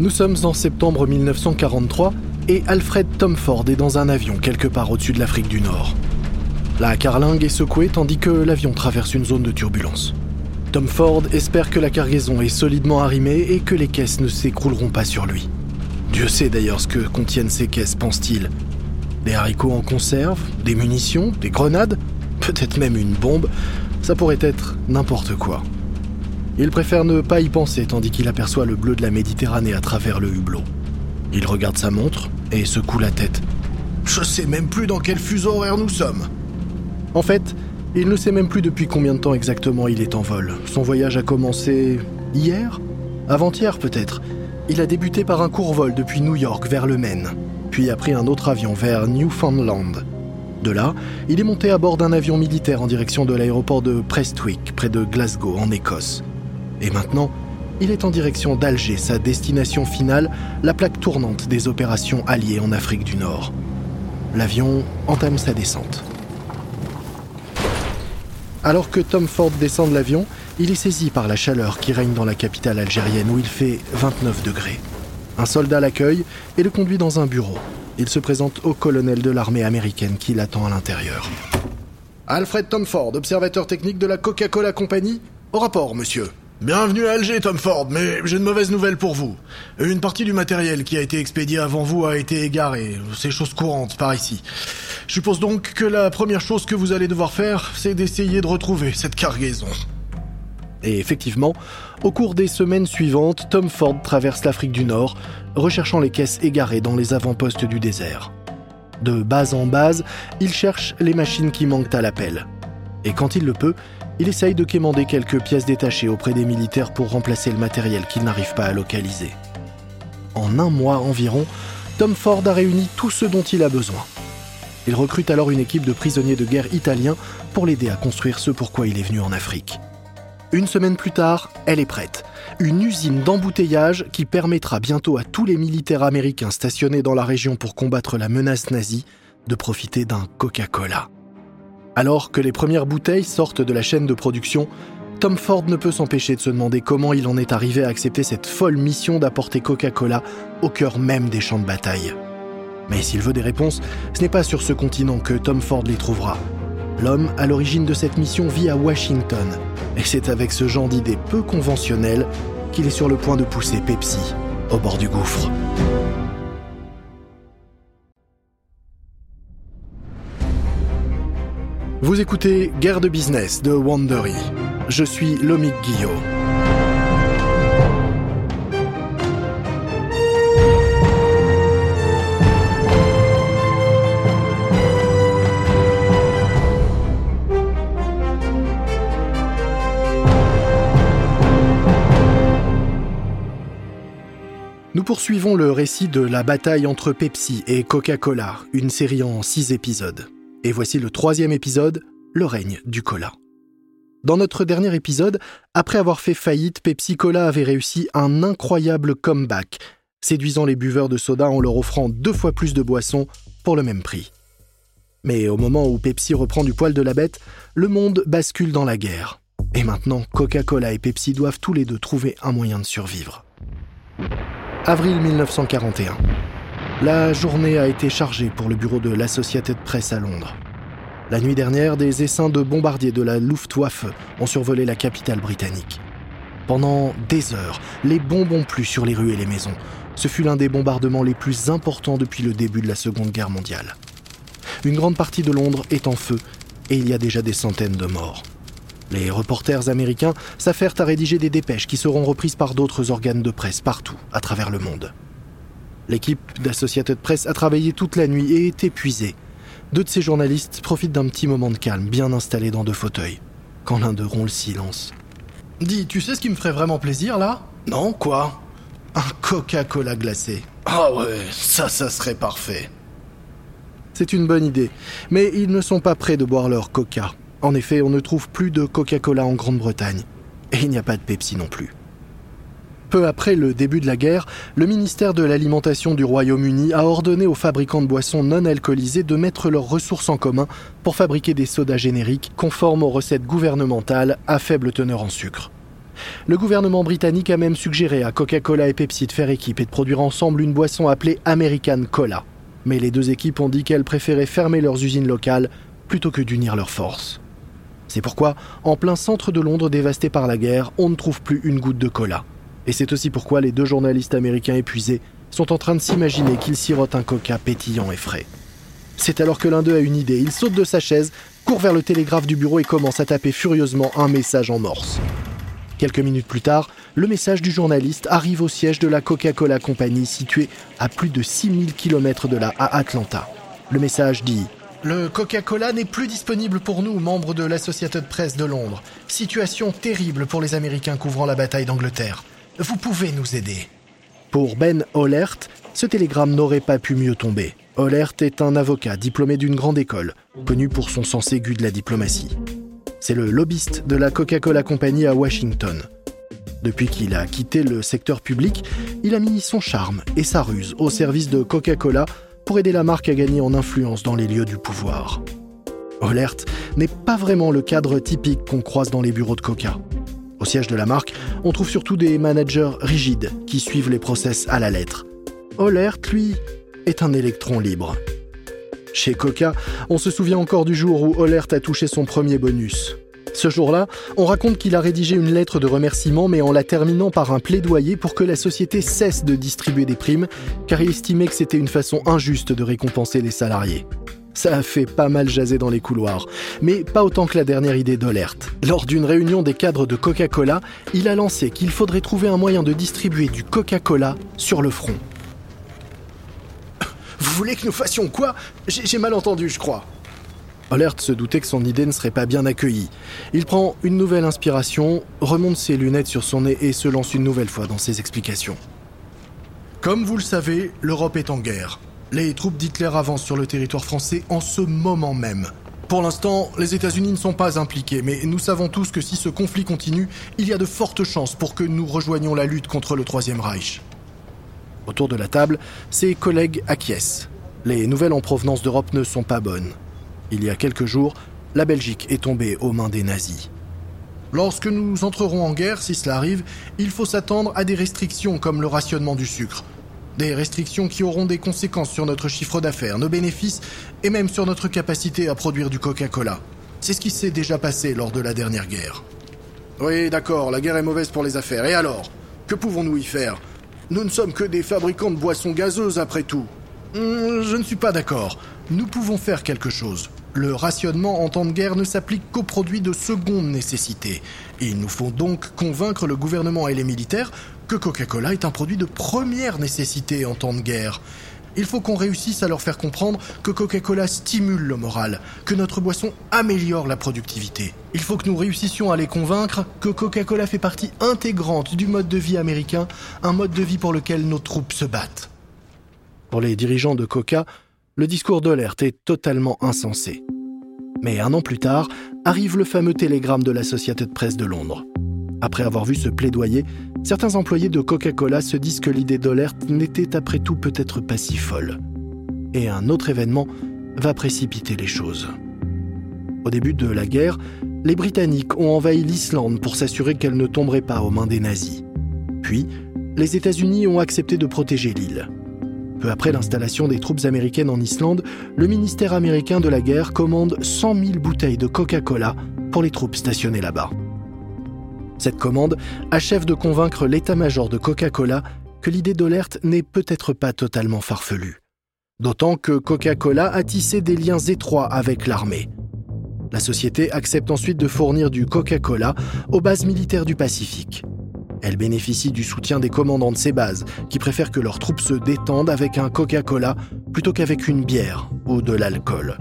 Nous sommes en septembre 1943 et Alfred Tom Ford est dans un avion quelque part au-dessus de l'Afrique du Nord. La carlingue est secouée tandis que l'avion traverse une zone de turbulence. Tom Ford espère que la cargaison est solidement arrimée et que les caisses ne s'écrouleront pas sur lui. Dieu sait d'ailleurs ce que contiennent ces caisses, pense-t-il. Des haricots en conserve, des munitions, des grenades, peut-être même une bombe, ça pourrait être n'importe quoi. Il préfère ne pas y penser tandis qu'il aperçoit le bleu de la Méditerranée à travers le hublot. Il regarde sa montre et secoue la tête. Je sais même plus dans quel fuseau horaire nous sommes. En fait, il ne sait même plus depuis combien de temps exactement il est en vol. Son voyage a commencé hier? Avant-hier peut-être. Il a débuté par un court vol depuis New York vers le Maine, puis a pris un autre avion vers Newfoundland. De là, il est monté à bord d'un avion militaire en direction de l'aéroport de Prestwick, près de Glasgow, en Écosse. Et maintenant, il est en direction d'Alger, sa destination finale, la plaque tournante des opérations alliées en Afrique du Nord. L'avion entame sa descente. Alors que Tom Ford descend de l'avion, il est saisi par la chaleur qui règne dans la capitale algérienne où il fait 29 degrés. Un soldat l'accueille et le conduit dans un bureau. Il se présente au colonel de l'armée américaine qui l'attend à l'intérieur. Alfred Tom Ford, observateur technique de la Coca-Cola Company. Au rapport, monsieur. Bienvenue à Alger, Tom Ford, mais j'ai une mauvaise nouvelle pour vous. Une partie du matériel qui a été expédié avant vous a été égarée. C'est chose courante par ici. Je suppose donc que la première chose que vous allez devoir faire, c'est d'essayer de retrouver cette cargaison. Et effectivement, au cours des semaines suivantes, Tom Ford traverse l'Afrique du Nord, recherchant les caisses égarées dans les avant-postes du désert. De base en base, il cherche les machines qui manquent à l'appel. Et quand il le peut, il essaye de quémander quelques pièces détachées auprès des militaires pour remplacer le matériel qu'il n'arrive pas à localiser. En un mois environ, Tom Ford a réuni tout ce dont il a besoin. Il recrute alors une équipe de prisonniers de guerre italiens pour l'aider à construire ce pourquoi il est venu en Afrique. Une semaine plus tard, elle est prête. Une usine d'embouteillage qui permettra bientôt à tous les militaires américains stationnés dans la région pour combattre la menace nazie de profiter d'un Coca-Cola. Alors que les premières bouteilles sortent de la chaîne de production, Tom Ford ne peut s'empêcher de se demander comment il en est arrivé à accepter cette folle mission d'apporter Coca-Cola au cœur même des champs de bataille. Mais s'il veut des réponses, ce n'est pas sur ce continent que Tom Ford les trouvera. L'homme à l'origine de cette mission vit à Washington, et c'est avec ce genre d'idées peu conventionnelles qu'il est sur le point de pousser Pepsi au bord du gouffre. Vous écoutez Guerre de business de Wandery. Je suis Lomic Guillot. Nous poursuivons le récit de la bataille entre Pepsi et Coca-Cola, une série en six épisodes. Et voici le troisième épisode, le règne du cola. Dans notre dernier épisode, après avoir fait faillite, Pepsi Cola avait réussi un incroyable comeback, séduisant les buveurs de soda en leur offrant deux fois plus de boissons pour le même prix. Mais au moment où Pepsi reprend du poil de la bête, le monde bascule dans la guerre. Et maintenant, Coca-Cola et Pepsi doivent tous les deux trouver un moyen de survivre. Avril 1941. La journée a été chargée pour le bureau de l'Associated Press à Londres. La nuit dernière, des essaims de bombardiers de la Luftwaffe ont survolé la capitale britannique. Pendant des heures, les bombes ont plu sur les rues et les maisons. Ce fut l'un des bombardements les plus importants depuis le début de la Seconde Guerre mondiale. Une grande partie de Londres est en feu et il y a déjà des centaines de morts. Les reporters américains s'affairent à rédiger des dépêches qui seront reprises par d'autres organes de presse partout à travers le monde. L'équipe d'Associated Press a travaillé toute la nuit et est épuisée. Deux de ces journalistes profitent d'un petit moment de calme, bien installés dans deux fauteuils, quand l'un d'eux rompt le silence. Dis, tu sais ce qui me ferait vraiment plaisir là? Non, quoi? Un Coca-Cola glacé. Ah ouais, ça, ça serait parfait. C'est une bonne idée, mais ils ne sont pas prêts de boire leur Coca. En effet, on ne trouve plus de Coca-Cola en Grande-Bretagne. Et il n'y a pas de Pepsi non plus. Peu après le début de la guerre, le ministère de l'Alimentation du Royaume-Uni a ordonné aux fabricants de boissons non alcoolisées de mettre leurs ressources en commun pour fabriquer des sodas génériques conformes aux recettes gouvernementales à faible teneur en sucre. Le gouvernement britannique a même suggéré à Coca-Cola et Pepsi de faire équipe et de produire ensemble une boisson appelée American Cola. Mais les deux équipes ont dit qu'elles préféraient fermer leurs usines locales plutôt que d'unir leurs forces. C'est pourquoi, en plein centre de Londres dévasté par la guerre, on ne trouve plus une goutte de cola. Et c'est aussi pourquoi les deux journalistes américains épuisés sont en train de s'imaginer qu'ils sirotent un coca pétillant et frais. C'est alors que l'un d'eux a une idée. Il saute de sa chaise, court vers le télégraphe du bureau et commence à taper furieusement un message en morse. Quelques minutes plus tard, le message du journaliste arrive au siège de la Coca-Cola Company situé à plus de 6000 km de là, à Atlanta. Le message dit Le Coca-Cola n'est plus disponible pour nous, membres de l'Associated Press de Londres. Situation terrible pour les Américains couvrant la bataille d'Angleterre. Vous pouvez nous aider. Pour Ben Ollert, ce télégramme n'aurait pas pu mieux tomber. Ollert est un avocat diplômé d'une grande école, connu pour son sens aigu de la diplomatie. C'est le lobbyiste de la Coca-Cola Company à Washington. Depuis qu'il a quitté le secteur public, il a mis son charme et sa ruse au service de Coca-Cola pour aider la marque à gagner en influence dans les lieux du pouvoir. Ollert n'est pas vraiment le cadre typique qu'on croise dans les bureaux de Coca. Au siège de la marque, on trouve surtout des managers rigides qui suivent les process à la lettre. Ollert, lui, est un électron libre. Chez Coca, on se souvient encore du jour où Ollert a touché son premier bonus. Ce jour-là, on raconte qu'il a rédigé une lettre de remerciement, mais en la terminant par un plaidoyer pour que la société cesse de distribuer des primes, car il estimait que c'était une façon injuste de récompenser les salariés. Ça a fait pas mal jaser dans les couloirs, mais pas autant que la dernière idée d'Olert. Lors d'une réunion des cadres de Coca-Cola, il a lancé qu'il faudrait trouver un moyen de distribuer du Coca-Cola sur le front. Vous voulez que nous fassions quoi? J'ai mal entendu, je crois. Olert se doutait que son idée ne serait pas bien accueillie. Il prend une nouvelle inspiration, remonte ses lunettes sur son nez et se lance une nouvelle fois dans ses explications. Comme vous le savez, l'Europe est en guerre. Les troupes d'Hitler avancent sur le territoire français en ce moment même. Pour l'instant, les États-Unis ne sont pas impliqués, mais nous savons tous que si ce conflit continue, il y a de fortes chances pour que nous rejoignions la lutte contre le Troisième Reich. Autour de la table, ses collègues acquiescent. Les nouvelles en provenance d'Europe ne sont pas bonnes. Il y a quelques jours, la Belgique est tombée aux mains des nazis. Lorsque nous entrerons en guerre, si cela arrive, il faut s'attendre à des restrictions comme le rationnement du sucre, des restrictions qui auront des conséquences sur notre chiffre d'affaires, nos bénéfices et même sur notre capacité à produire du Coca-Cola. C'est ce qui s'est déjà passé lors de la dernière guerre. Oui, d'accord, la guerre est mauvaise pour les affaires. Et alors Que pouvons-nous y faire? Nous ne sommes que des fabricants de boissons gazeuses après tout. Hmm, je ne suis pas d'accord. Nous pouvons faire quelque chose. Le rationnement en temps de guerre ne s'applique qu'aux produits de seconde nécessité. Il nous faut donc convaincre le gouvernement et les militaires que Coca-Cola est un produit de première nécessité en temps de guerre. Il faut qu'on réussisse à leur faire comprendre que Coca-Cola stimule le moral, que notre boisson améliore la productivité. Il faut que nous réussissions à les convaincre que Coca-Cola fait partie intégrante du mode de vie américain, un mode de vie pour lequel nos troupes se battent. Pour les dirigeants de Coca, le discours d'Olert est totalement insensé. Mais un an plus tard, arrive le fameux télégramme de la Société de presse de Londres. Après avoir vu ce plaidoyer, certains employés de Coca-Cola se disent que l'idée d'Olert n'était après tout peut-être pas si folle. Et un autre événement va précipiter les choses. Au début de la guerre, les Britanniques ont envahi l'Islande pour s'assurer qu'elle ne tomberait pas aux mains des nazis. Puis, les États-Unis ont accepté de protéger l'île. Peu après l'installation des troupes américaines en Islande, le ministère américain de la guerre commande 100 000 bouteilles de Coca-Cola pour les troupes stationnées là-bas. Cette commande achève de convaincre l'état-major de Coca-Cola que l'idée d'Olert n'est peut-être pas totalement farfelue. D'autant que Coca-Cola a tissé des liens étroits avec l'armée. La société accepte ensuite de fournir du Coca-Cola aux bases militaires du Pacifique. Elle bénéficie du soutien des commandants de ces bases, qui préfèrent que leurs troupes se détendent avec un Coca-Cola plutôt qu'avec une bière ou de l'alcool.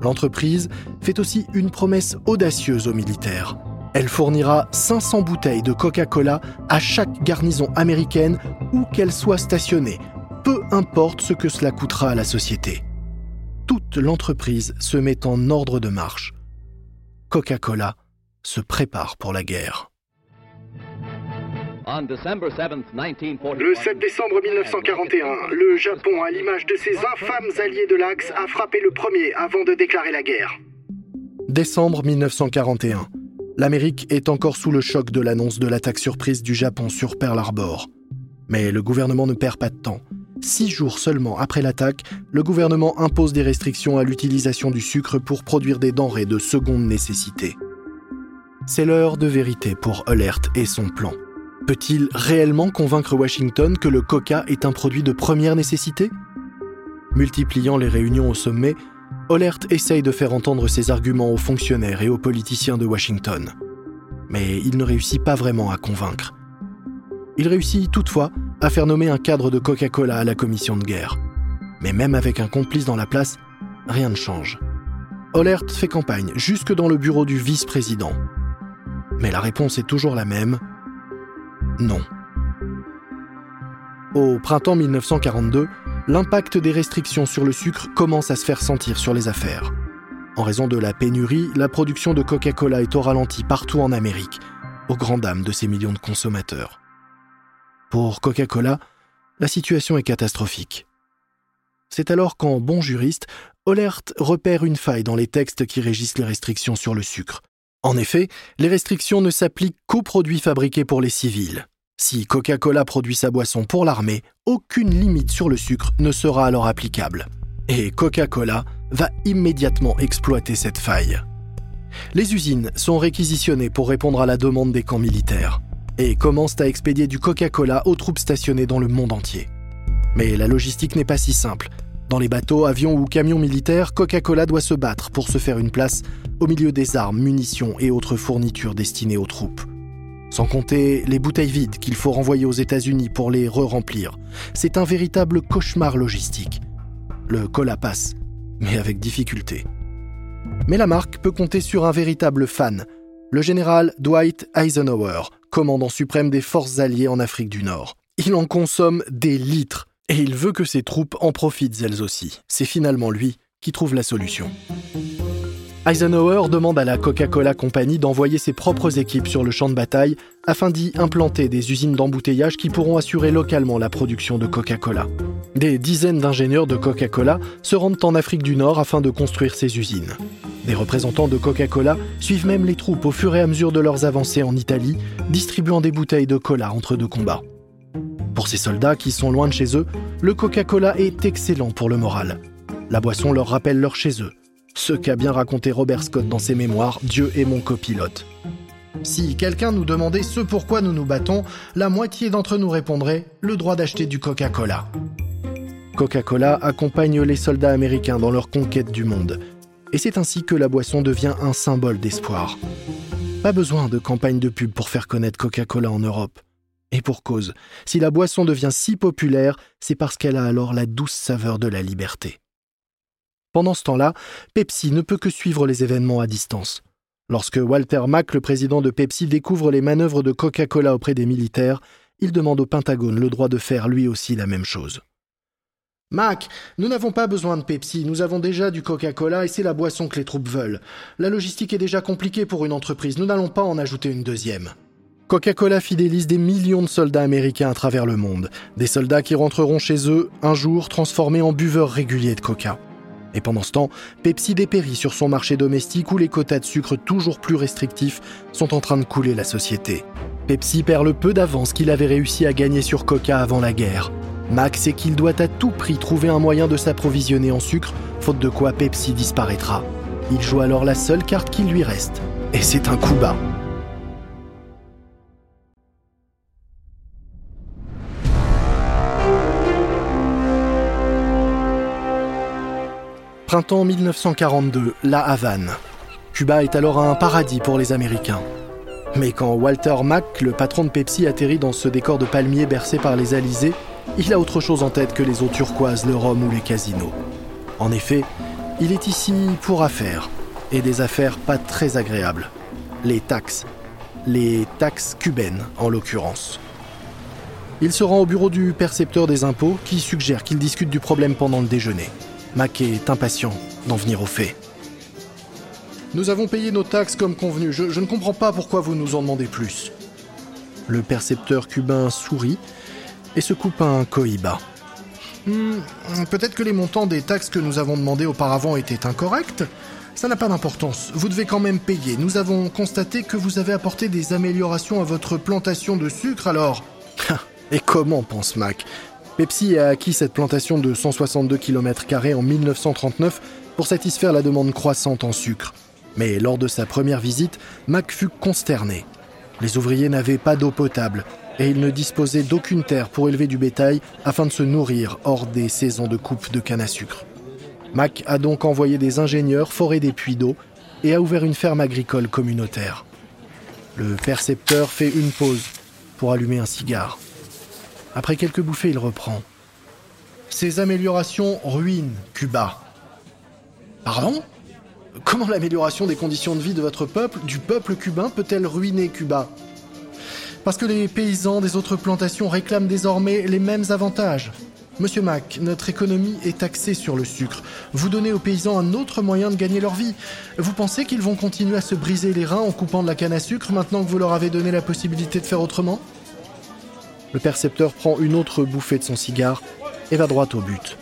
L'entreprise fait aussi une promesse audacieuse aux militaires elle fournira 500 bouteilles de Coca-Cola à chaque garnison américaine où qu'elle soit stationnée, peu importe ce que cela coûtera à la société. Toute l'entreprise se met en ordre de marche. Coca-Cola se prépare pour la guerre. Le 7 décembre 1941, le Japon, à l'image de ses infâmes alliés de l'Axe, a frappé le premier avant de déclarer la guerre. Décembre 1941. L'Amérique est encore sous le choc de l'annonce de l'attaque surprise du Japon sur Pearl Harbor. Mais le gouvernement ne perd pas de temps. Six jours seulement après l'attaque, le gouvernement impose des restrictions à l'utilisation du sucre pour produire des denrées de seconde nécessité. C'est l'heure de vérité pour Alert et son plan. Peut-il réellement convaincre Washington que le coca est un produit de première nécessité? Multipliant les réunions au sommet, Olert essaye de faire entendre ses arguments aux fonctionnaires et aux politiciens de Washington. Mais il ne réussit pas vraiment à convaincre. Il réussit toutefois à faire nommer un cadre de Coca-Cola à la commission de guerre. Mais même avec un complice dans la place, rien ne change. Olert fait campagne jusque dans le bureau du vice-président. Mais la réponse est toujours la même. Non. Au printemps 1942, l'impact des restrictions sur le sucre commence à se faire sentir sur les affaires. En raison de la pénurie, la production de Coca-Cola est au ralenti partout en Amérique, aux grand dames de ces millions de consommateurs. Pour Coca-Cola, la situation est catastrophique. C'est alors qu'en bon juriste, Olert repère une faille dans les textes qui régissent les restrictions sur le sucre. En effet, les restrictions ne s'appliquent qu'aux produits fabriqués pour les civils. Si Coca-Cola produit sa boisson pour l'armée, aucune limite sur le sucre ne sera alors applicable. Et Coca-Cola va immédiatement exploiter cette faille. Les usines sont réquisitionnées pour répondre à la demande des camps militaires et commencent à expédier du Coca-Cola aux troupes stationnées dans le monde entier. Mais la logistique n'est pas si simple. Dans les bateaux, avions ou camions militaires, Coca-Cola doit se battre pour se faire une place au milieu des armes, munitions et autres fournitures destinées aux troupes. Sans compter les bouteilles vides qu'il faut renvoyer aux États-Unis pour les re-remplir. C'est un véritable cauchemar logistique. Le cola passe, mais avec difficulté. Mais la marque peut compter sur un véritable fan, le général Dwight Eisenhower, commandant suprême des forces alliées en Afrique du Nord. Il en consomme des litres, et il veut que ses troupes en profitent elles aussi. C'est finalement lui qui trouve la solution. Eisenhower demande à la Coca-Cola Company d'envoyer ses propres équipes sur le champ de bataille afin d'y implanter des usines d'embouteillage qui pourront assurer localement la production de Coca-Cola. Des dizaines d'ingénieurs de Coca-Cola se rendent en Afrique du Nord afin de construire ces usines. Des représentants de Coca-Cola suivent même les troupes au fur et à mesure de leurs avancées en Italie, distribuant des bouteilles de cola entre deux combats. Pour ces soldats qui sont loin de chez eux, le Coca-Cola est excellent pour le moral. La boisson leur rappelle leur chez eux, ce qu'a bien raconté Robert Scott dans ses mémoires Dieu est mon copilote. Si quelqu'un nous demandait ce pourquoi nous nous battons, la moitié d'entre nous répondrait le droit d'acheter du Coca-Cola. Coca-Cola accompagne les soldats américains dans leur conquête du monde. Et c'est ainsi que la boisson devient un symbole d'espoir. Pas besoin de campagne de pub pour faire connaître Coca-Cola en Europe. Et pour cause, si la boisson devient si populaire, c'est parce qu'elle a alors la douce saveur de la liberté. Pendant ce temps-là, Pepsi ne peut que suivre les événements à distance. Lorsque Walter Mack, le président de Pepsi, découvre les manœuvres de Coca-Cola auprès des militaires, il demande au Pentagone le droit de faire lui aussi la même chose. Mac, nous n'avons pas besoin de Pepsi, nous avons déjà du Coca-Cola et c'est la boisson que les troupes veulent. La logistique est déjà compliquée pour une entreprise, nous n'allons pas en ajouter une deuxième. Coca-Cola fidélise des millions de soldats américains à travers le monde, des soldats qui rentreront chez eux un jour transformés en buveurs réguliers de coca. Et pendant ce temps, Pepsi dépérit sur son marché domestique où les quotas de sucre toujours plus restrictifs sont en train de couler la société. Pepsi perd le peu d'avance qu'il avait réussi à gagner sur Coca avant la guerre. Max sait qu'il doit à tout prix trouver un moyen de s'approvisionner en sucre, faute de quoi Pepsi disparaîtra. Il joue alors la seule carte qui lui reste. Et c'est un coup bas. Printemps 1942, La Havane. Cuba est alors un paradis pour les Américains. Mais quand Walter Mack, le patron de Pepsi, atterrit dans ce décor de palmiers bercé par les alizés, il a autre chose en tête que les eaux turquoises, le rhum ou les casinos. En effet, il est ici pour affaires, et des affaires pas très agréables. Les taxes. Les taxes cubaines, en l'occurrence. Il se rend au bureau du percepteur des impôts qui suggère qu'il discute du problème pendant le déjeuner. Mac est impatient d'en venir aux faits. Nous avons payé nos taxes comme convenu. Je, ne comprends pas pourquoi vous nous en demandez plus. Le percepteur cubain sourit et se coupe un cohiba. Hmm, peut-être que les montants des taxes que nous avons demandés auparavant étaient incorrects. Ça n'a pas d'importance, vous devez quand même payer. Nous avons constaté que vous avez apporté des améliorations à votre plantation de sucre, alors... Et comment, pense Mac? Pepsi a acquis cette plantation de 162 km en 1939 pour satisfaire la demande croissante en sucre. Mais lors de sa première visite, Mac fut consterné. Les ouvriers n'avaient pas d'eau potable et ils ne disposaient d'aucune terre pour élever du bétail afin de se nourrir hors des saisons de coupe de canne à sucre. Mac a donc envoyé des ingénieurs forer des puits d'eau et a ouvert une ferme agricole communautaire. Le percepteur fait une pause pour allumer un cigare. Après quelques bouffées, il reprend. Ces améliorations ruinent Cuba. Pardon? Comment l'amélioration des conditions de vie de votre peuple, du peuple cubain, peut-elle ruiner Cuba? Parce que les paysans des autres plantations réclament désormais les mêmes avantages. Monsieur Mac, notre économie est axée sur le sucre. Vous donnez aux paysans un autre moyen de gagner leur vie. Vous pensez qu'ils vont continuer à se briser les reins en coupant de la canne à sucre maintenant que vous leur avez donné la possibilité de faire autrement? Le percepteur prend une autre bouffée de son cigare et va droit au but.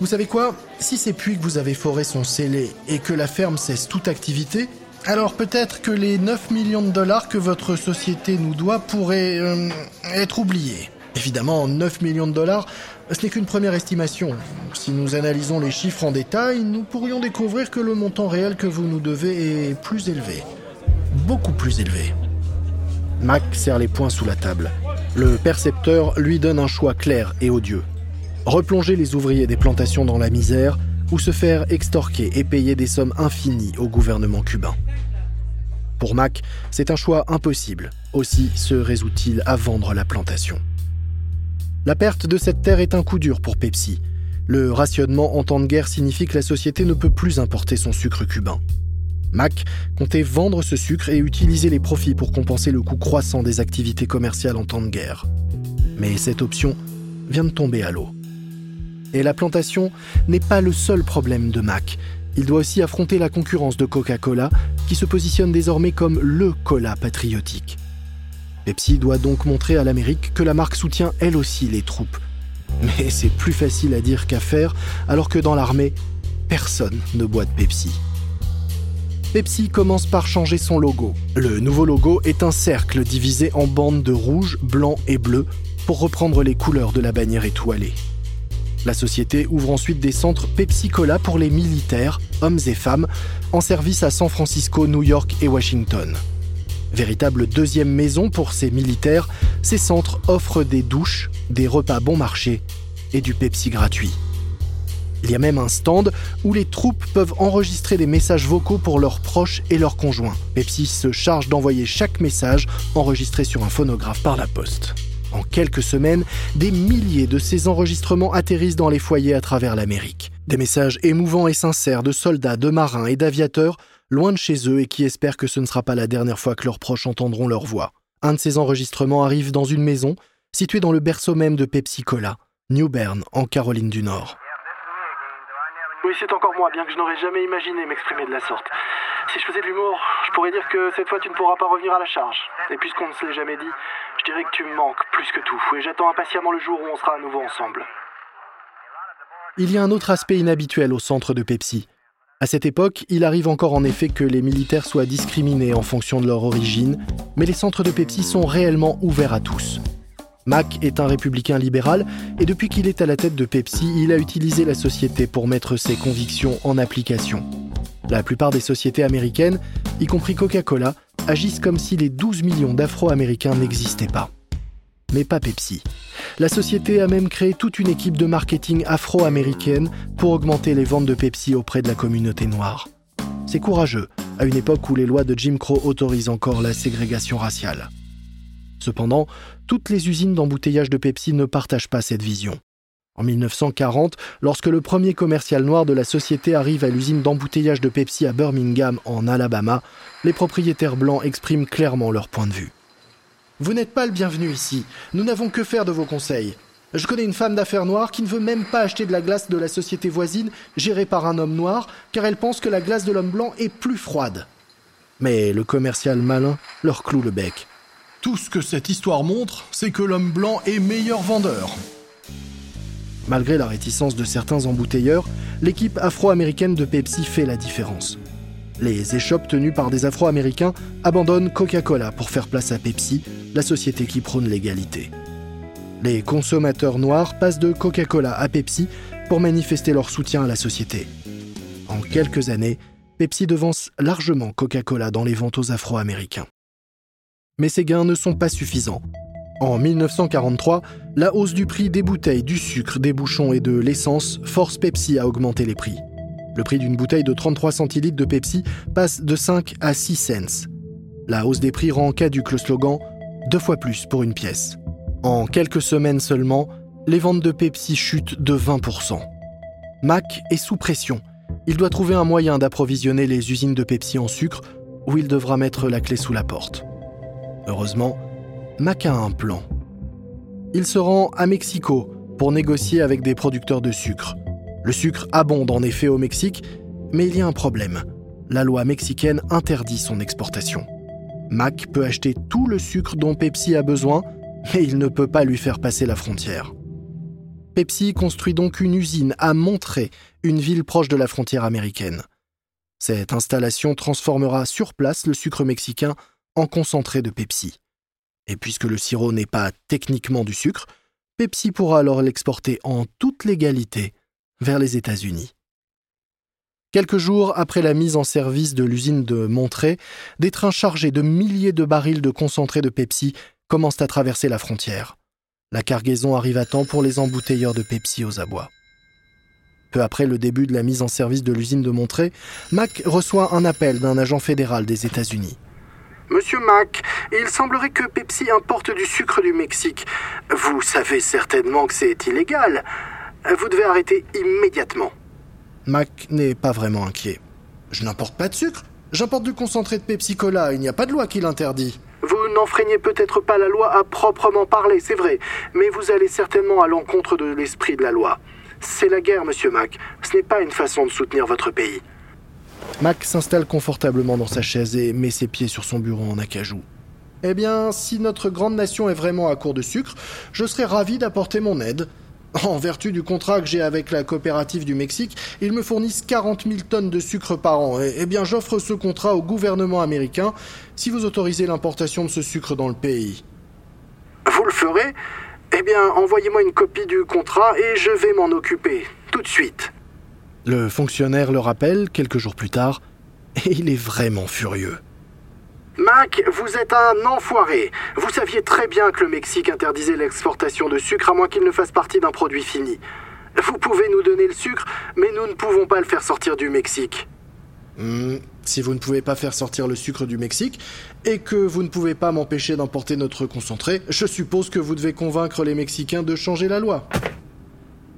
Vous savez quoi? Si ces puits que vous avez forés sont scellés et que la ferme cesse toute activité, alors peut-être que les 9 millions de dollars que votre société nous doit pourraient euh, être oubliés. Évidemment, 9 millions de dollars, ce n'est qu'une première estimation. Si nous analysons les chiffres en détail, nous pourrions découvrir que le montant réel que vous nous devez est plus élevé. Beaucoup plus élevé. Mac serre les poings sous la table. Le percepteur lui donne un choix clair et odieux replonger les ouvriers des plantations dans la misère ou se faire extorquer et payer des sommes infinies au gouvernement cubain. Pour Mac, c'est un choix impossible. Aussi se résout-il à vendre la plantation. La perte de cette terre est un coup dur pour Pepsi. Le rationnement en temps de guerre signifie que la société ne peut plus importer son sucre cubain. Mac comptait vendre ce sucre et utiliser les profits pour compenser le coût croissant des activités commerciales en temps de guerre. Mais cette option vient de tomber à l'eau. Et la plantation n'est pas le seul problème de Mac. Il doit aussi affronter la concurrence de Coca-Cola, qui se positionne désormais comme le cola patriotique. Pepsi doit donc montrer à l'Amérique que la marque soutient elle aussi les troupes. Mais c'est plus facile à dire qu'à faire, alors que dans l'armée, personne ne boit de Pepsi. Pepsi commence par changer son logo. Le nouveau logo est un cercle divisé en bandes de rouge, blanc et bleu pour reprendre les couleurs de la bannière étoilée. La société ouvre ensuite des centres Pepsi Cola pour les militaires, hommes et femmes, en service à San Francisco, New York et Washington. Véritable deuxième maison pour ces militaires, ces centres offrent des douches, des repas bon marché et du Pepsi gratuit. Il y a même un stand où les troupes peuvent enregistrer des messages vocaux pour leurs proches et leurs conjoints. Pepsi se charge d'envoyer chaque message enregistré sur un phonographe par la poste. En quelques semaines, des milliers de ces enregistrements atterrissent dans les foyers à travers l'Amérique. Des messages émouvants et sincères de soldats, de marins et d'aviateurs, loin de chez eux et qui espèrent que ce ne sera pas la dernière fois que leurs proches entendront leur voix. Un de ces enregistrements arrive dans une maison, située dans le berceau même de Pepsi Cola, New Bern, en Caroline du Nord. Oui, c'est encore moi, bien que je n'aurais jamais imaginé m'exprimer de la sorte. Si je faisais de l'humour, je pourrais dire que cette fois tu ne pourras pas revenir à la charge. Et puisqu'on ne se l'est jamais dit, je dirais que tu me manques plus que tout, et j'attends impatiemment le jour où on sera à nouveau ensemble. Il y a un autre aspect inhabituel au centre de Pepsi. À cette époque, il arrive encore en effet que les militaires soient discriminés en fonction de leur origine, mais les centres de Pepsi sont réellement ouverts à tous. Mac est un républicain libéral et depuis qu'il est à la tête de Pepsi, il a utilisé la société pour mettre ses convictions en application. La plupart des sociétés américaines, y compris Coca-Cola, agissent comme si les 12 millions d'Afro-Américains n'existaient pas. Mais pas Pepsi. La société a même créé toute une équipe de marketing afro-américaine pour augmenter les ventes de Pepsi auprès de la communauté noire. C'est courageux, à une époque où les lois de Jim Crow autorisent encore la ségrégation raciale. Cependant, toutes les usines d'embouteillage de Pepsi ne partagent pas cette vision. En 1940, lorsque le premier commercial noir de la société arrive à l'usine d'embouteillage de Pepsi à Birmingham, en Alabama, les propriétaires blancs expriment clairement leur point de vue. Vous n'êtes pas le bienvenu ici. Nous n'avons que faire de vos conseils. Je connais une femme d'affaires noire qui ne veut même pas acheter de la glace de la société voisine, gérée par un homme noir, car elle pense que la glace de l'homme blanc est plus froide. Mais le commercial malin leur cloue le bec. Tout ce que cette histoire montre, c'est que l'homme blanc est meilleur vendeur. Malgré la réticence de certains embouteilleurs, l'équipe afro-américaine de Pepsi fait la différence. Les échoppes tenues par des Afro-Américains abandonnent Coca-Cola pour faire place à Pepsi, la société qui prône l'égalité. Les consommateurs noirs passent de Coca-Cola à Pepsi pour manifester leur soutien à la société. En quelques années, Pepsi devance largement Coca-Cola dans les ventes aux Afro-Américains. Mais ces gains ne sont pas suffisants. En 1943, la hausse du prix des bouteilles, du sucre, des bouchons et de l'essence force Pepsi à augmenter les prix. Le prix d'une bouteille de 33 centilitres de Pepsi passe de 5 à 6 cents. La hausse des prix rend caduque le slogan deux fois plus pour une pièce. En quelques semaines seulement, les ventes de Pepsi chutent de 20%. Mac est sous pression. Il doit trouver un moyen d'approvisionner les usines de Pepsi en sucre ou il devra mettre la clé sous la porte. Heureusement, Mac a un plan. Il se rend à Mexico pour négocier avec des producteurs de sucre. Le sucre abonde en effet au Mexique, mais il y a un problème. La loi mexicaine interdit son exportation. Mac peut acheter tout le sucre dont Pepsi a besoin, mais il ne peut pas lui faire passer la frontière. Pepsi construit donc une usine à Monterrey, une ville proche de la frontière américaine. Cette installation transformera sur place le sucre mexicain en concentré de Pepsi. Et puisque le sirop n'est pas techniquement du sucre, Pepsi pourra alors l'exporter en toute légalité vers les États-Unis. Quelques jours après la mise en service de l'usine de Monterey, des trains chargés de milliers de barils de concentré de Pepsi commencent à traverser la frontière. La cargaison arrive à temps pour les embouteilleurs de Pepsi aux abois. Peu après le début de la mise en service de l'usine de Monterey, Mac reçoit un appel d'un agent fédéral des États-Unis. Monsieur Mac, il semblerait que Pepsi importe du sucre du Mexique. Vous savez certainement que c'est illégal. Vous devez arrêter immédiatement. Mac n'est pas vraiment inquiet. Je n'importe pas de sucre. J'importe du concentré de Pepsi Cola. Il n'y a pas de loi qui l'interdit. Vous n'enfreignez peut-être pas la loi à proprement parler, c'est vrai, mais vous allez certainement à l'encontre de l'esprit de la loi. C'est la guerre, monsieur Mac. Ce n'est pas une façon de soutenir votre pays. Mac s'installe confortablement dans sa chaise et met ses pieds sur son bureau en acajou. Eh bien, si notre grande nation est vraiment à court de sucre, je serais ravi d'apporter mon aide. En vertu du contrat que j'ai avec la coopérative du Mexique, ils me fournissent 40 000 tonnes de sucre par an. Eh bien, j'offre ce contrat au gouvernement américain si vous autorisez l'importation de ce sucre dans le pays. Vous le ferez Eh bien, envoyez-moi une copie du contrat et je vais m'en occuper, tout de suite. Le fonctionnaire le rappelle quelques jours plus tard, et il est vraiment furieux. Mac, vous êtes un enfoiré. Vous saviez très bien que le Mexique interdisait l'exportation de sucre à moins qu'il ne fasse partie d'un produit fini. Vous pouvez nous donner le sucre, mais nous ne pouvons pas le faire sortir du Mexique. Hmm, si vous ne pouvez pas faire sortir le sucre du Mexique et que vous ne pouvez pas m'empêcher d'emporter notre concentré, je suppose que vous devez convaincre les Mexicains de changer la loi.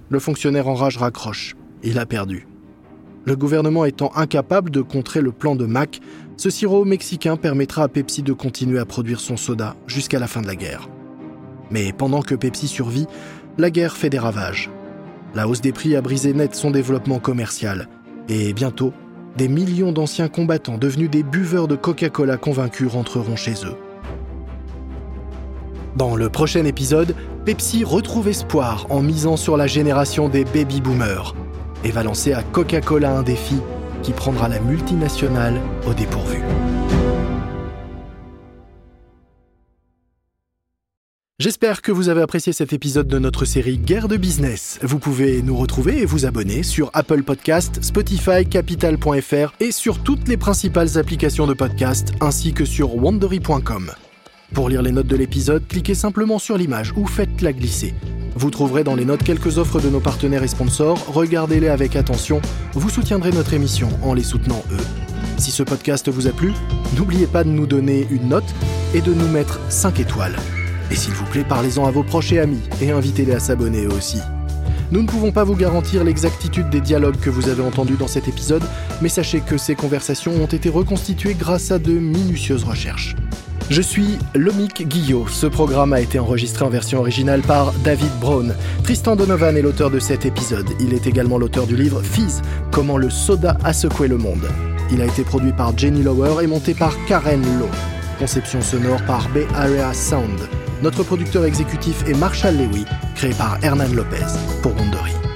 Le fonctionnaire en rage raccroche il a perdu. Le gouvernement étant incapable de contrer le plan de Mac, ce sirop mexicain permettra à Pepsi de continuer à produire son soda jusqu'à la fin de la guerre. Mais pendant que Pepsi survit, la guerre fait des ravages. La hausse des prix a brisé net son développement commercial, et bientôt, des millions d'anciens combattants devenus des buveurs de Coca-Cola convaincus rentreront chez eux. Dans le prochain épisode, Pepsi retrouve espoir en misant sur la génération des baby boomers et va lancer à Coca-Cola un défi qui prendra la multinationale au dépourvu. J'espère que vous avez apprécié cet épisode de notre série Guerre de business. Vous pouvez nous retrouver et vous abonner sur Apple Podcast, Spotify, Capital.fr et sur toutes les principales applications de podcast ainsi que sur wandery.com. Pour lire les notes de l'épisode, cliquez simplement sur l'image ou faites-la glisser. Vous trouverez dans les notes quelques offres de nos partenaires et sponsors, regardez-les avec attention, vous soutiendrez notre émission en les soutenant eux. Si ce podcast vous a plu, n'oubliez pas de nous donner une note et de nous mettre 5 étoiles. Et s'il vous plaît, parlez-en à vos proches et amis et invitez-les à s'abonner eux aussi. Nous ne pouvons pas vous garantir l'exactitude des dialogues que vous avez entendus dans cet épisode, mais sachez que ces conversations ont été reconstituées grâce à de minutieuses recherches. Je suis Lomik Guillot. Ce programme a été enregistré en version originale par David Brown. Tristan Donovan est l'auteur de cet épisode. Il est également l'auteur du livre Fizz, Comment le soda a secoué le monde. Il a été produit par Jenny Lower et monté par Karen Lowe. Conception sonore par Bay Area Sound. Notre producteur exécutif est Marshall Lewy. créé par Hernan Lopez pour Wondery.